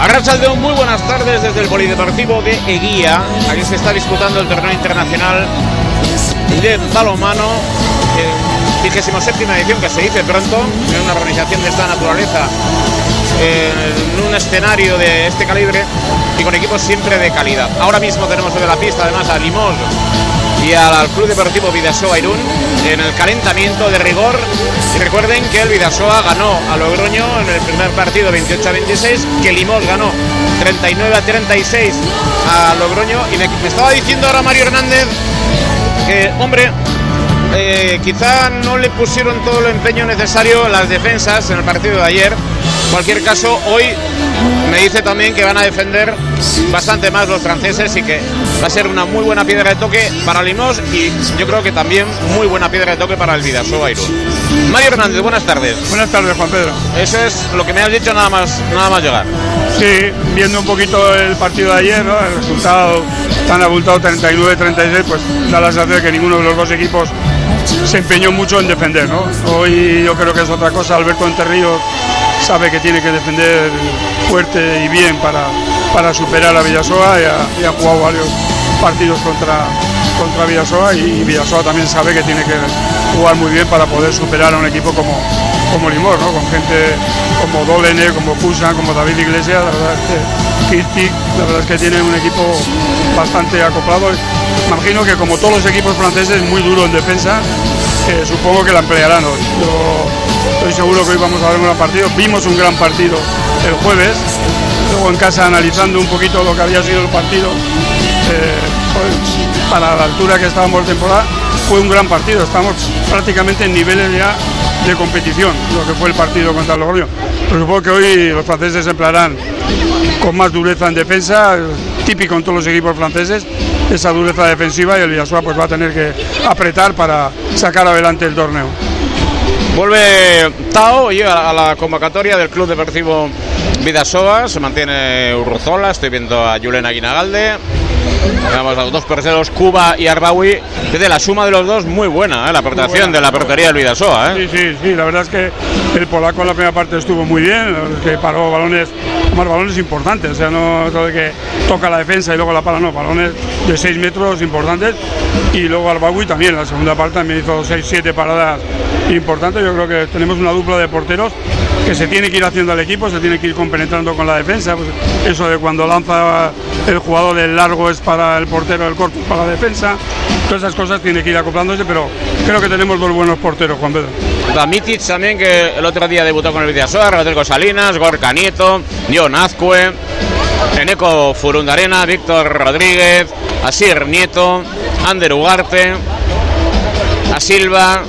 Arrachaldeón, muy buenas tardes desde el Polideportivo de Eguía. Aquí se está disputando el torneo internacional de balonmano, vigésimo séptima edición que se dice pronto, en una organización de esta naturaleza, en un escenario de este calibre y con equipos siempre de calidad. Ahora mismo tenemos sobre la pista además a Limos y al Club Deportivo Vidasoa Irún en el calentamiento de rigor. Y recuerden que el Vidasoa ganó a Logroño en el primer partido 28 a 26, que Limos ganó 39 a 36 a Logroño. Y me, estaba diciendo ahora Mario Hernández que, hombre, eh, quizá no le pusieron todo el empeño necesario las defensas en el partido de ayer. Cualquier caso, hoy me dice también que van a defender bastante más los franceses y que va a ser una muy buena piedra de toque para Limos y yo creo que también muy buena piedra de toque para el Vidasoa Irún. Mario Hernández, buenas tardes. Buenas tardes, Juan Pedro. Eso es lo que me has dicho nada más, nada más llegar. Sí, viendo un poquito el partido de ayer, ¿no? el resultado tan abultado 39-36, pues da la sensación de que ninguno de los dos equipos se empeñó mucho en defender. ¿no? Hoy yo creo que es otra cosa. Alberto Enterrío sabe que tiene que defender fuerte y bien para, para superar a Villasoa y ha, y jugado varios partidos contra, contra Villasoa y Villasoa también sabe que tiene que jugar muy bien para poder superar a un equipo como, como Limor, ¿no? con gente como Dolene, como Kusan, como David Iglesias, la verdad es que Kirtik, la verdad es que tiene un equipo bastante acoplado. Imagino que como todos los equipos franceses, muy duro en defensa, eh, supongo que la emplearán hoy. Estoy seguro que hoy vamos a ver un gran partido. Vimos un gran partido el jueves, luego en casa analizando un poquito lo que había sido el partido, eh, pues, para la altura que estábamos de temporada, fue un gran partido. Estamos prácticamente en niveles ya de competición, lo que fue el partido contra el Logroño. Pero supongo que hoy los franceses se emplearán con más dureza en defensa, típico en todos los equipos franceses, esa dureza defensiva y el Villasoa pues va a tener que apretar para sacar adelante el torneo. Vuelve Tao y a la convocatoria del Club Deportivo Vidasoa, se mantiene Urruzola, estoy viendo a Julen Aguinagalde, Vamos a los dos porteros, Cuba y Arbawi. Desde la suma de los dos, muy buena ¿eh? la aportación de la portería del Vidasoa. ¿eh? Sí, sí, sí, la verdad es que el polaco en la primera parte estuvo muy bien, que paró balones, más balones importantes, o sea, no eso de que toca la defensa y luego la para, no, balones de 6 metros importantes. Y luego Arbawi también, la segunda parte también hizo 6-7 paradas importantes. Yo creo que tenemos una dupla de porteros que se tiene que ir haciendo al equipo, se tiene que ir compenetrando con la defensa. Pues eso de cuando lanza el jugador del largo es para el portero, el corto es para la defensa. Todas esas cosas tiene que ir acoplándose, pero creo que tenemos dos buenos porteros, Juan Pedro. Damitic también, que el otro día debutó con el Vidasoa, Rodrigo Salinas, Gorka Nieto, Dion Azcue, Eneco Furundarena, Víctor Rodríguez, Asir Nieto, Ander Ugarte, a Silva.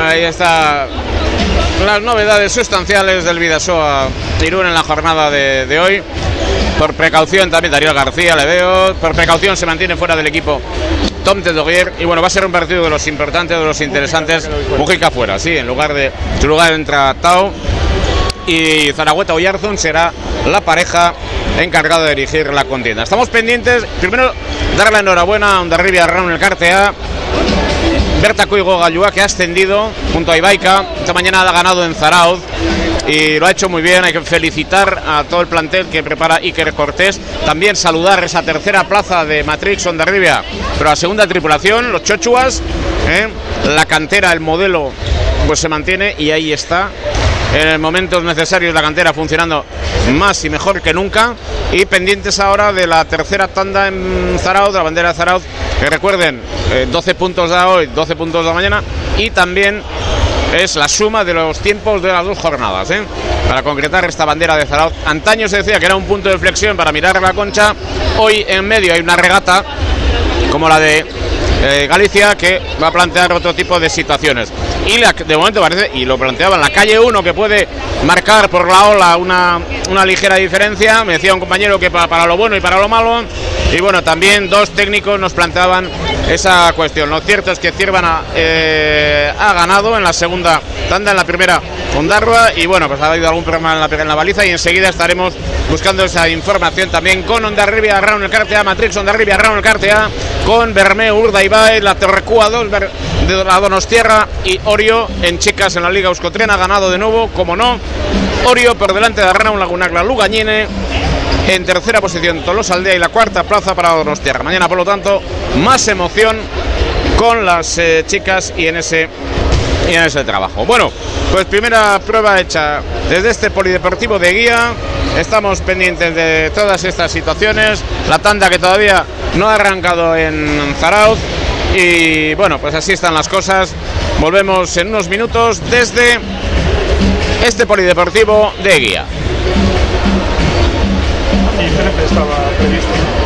Ahí está las novedades sustanciales del Vidasoa Irún en la jornada de, hoy. Por precaución también Darío García le veo. Por precaución se mantiene fuera del equipo Tom Tedoguier. Y bueno, va a ser un partido de los importantes, de los interesantes. Mujica fuera, sí, en lugar de su lugar entra Tao. Y Zaragüeta Oyarzún será la pareja encargada de dirigir la contienda. Estamos pendientes, primero darle la enhorabuena a Ondarribia Raúl el Cartea, Berta Cuigo Gallúa, que ha ascendido junto a Ibaica. Esta mañana ha ganado en Zarauz y lo ha hecho muy bien. Hay que felicitar a todo el plantel que prepara Iker Cortés. También saludar esa tercera plaza de Matrix Ondarribia, pero la segunda tripulación, los Chochuas, ¿eh? la cantera, el modelo, pues se mantiene y ahí está en momentos necesarios la cantera funcionando más y mejor que nunca y pendientes ahora de la tercera tanda en Zarauz, la bandera de Zarauz, que recuerden, eh, 12 puntos de hoy, 12 puntos de mañana y también es la suma de los tiempos de las dos jornadas, ¿eh? para concretar esta bandera de Zarauz. Antaño se decía que era un punto de flexión para mirar la concha, hoy en medio hay una regata como la de eh, Galicia que va a plantear otro tipo de situaciones. Y de momento parece, y lo planteaba en la calle 1, que puede marcar por la ola una, una ligera diferencia. Me decía un compañero que para, para, lo bueno y para lo malo. Y bueno, también dos técnicos nos planteaban esa cuestión. Lo cierto es que Ciervana eh, ha ganado en la segunda tanda, en la primera Ondarroa. Y bueno, pues ha habido algún problema en la, en la baliza. Y enseguida estaremos buscando esa información también con Ondarribia, Raúl Cartea, Matrix, Ondarribia, Raúl Cartea, con Bermeo, Urda La Terrecúa 2 de la Donostierra y Orio en chicas en la Liga Euskotrena, ha ganado de nuevo, como no, Orio por delante de Arnaun Lagunagla Lugañine. En tercera posición Tolosa Aldea y la cuarta plaza para Donostiarra. Mañana, por lo tanto, más emoción con las eh, chicas y en ese y en ese trabajo. Bueno, pues primera prueba hecha desde este polideportivo de guía. Estamos pendientes de todas estas situaciones. La tanda que todavía no ha arrancado en Zarauz. Y bueno, pues así están las cosas. Volvemos en unos minutos desde este polideportivo de guía. Y 13 estaba previsto.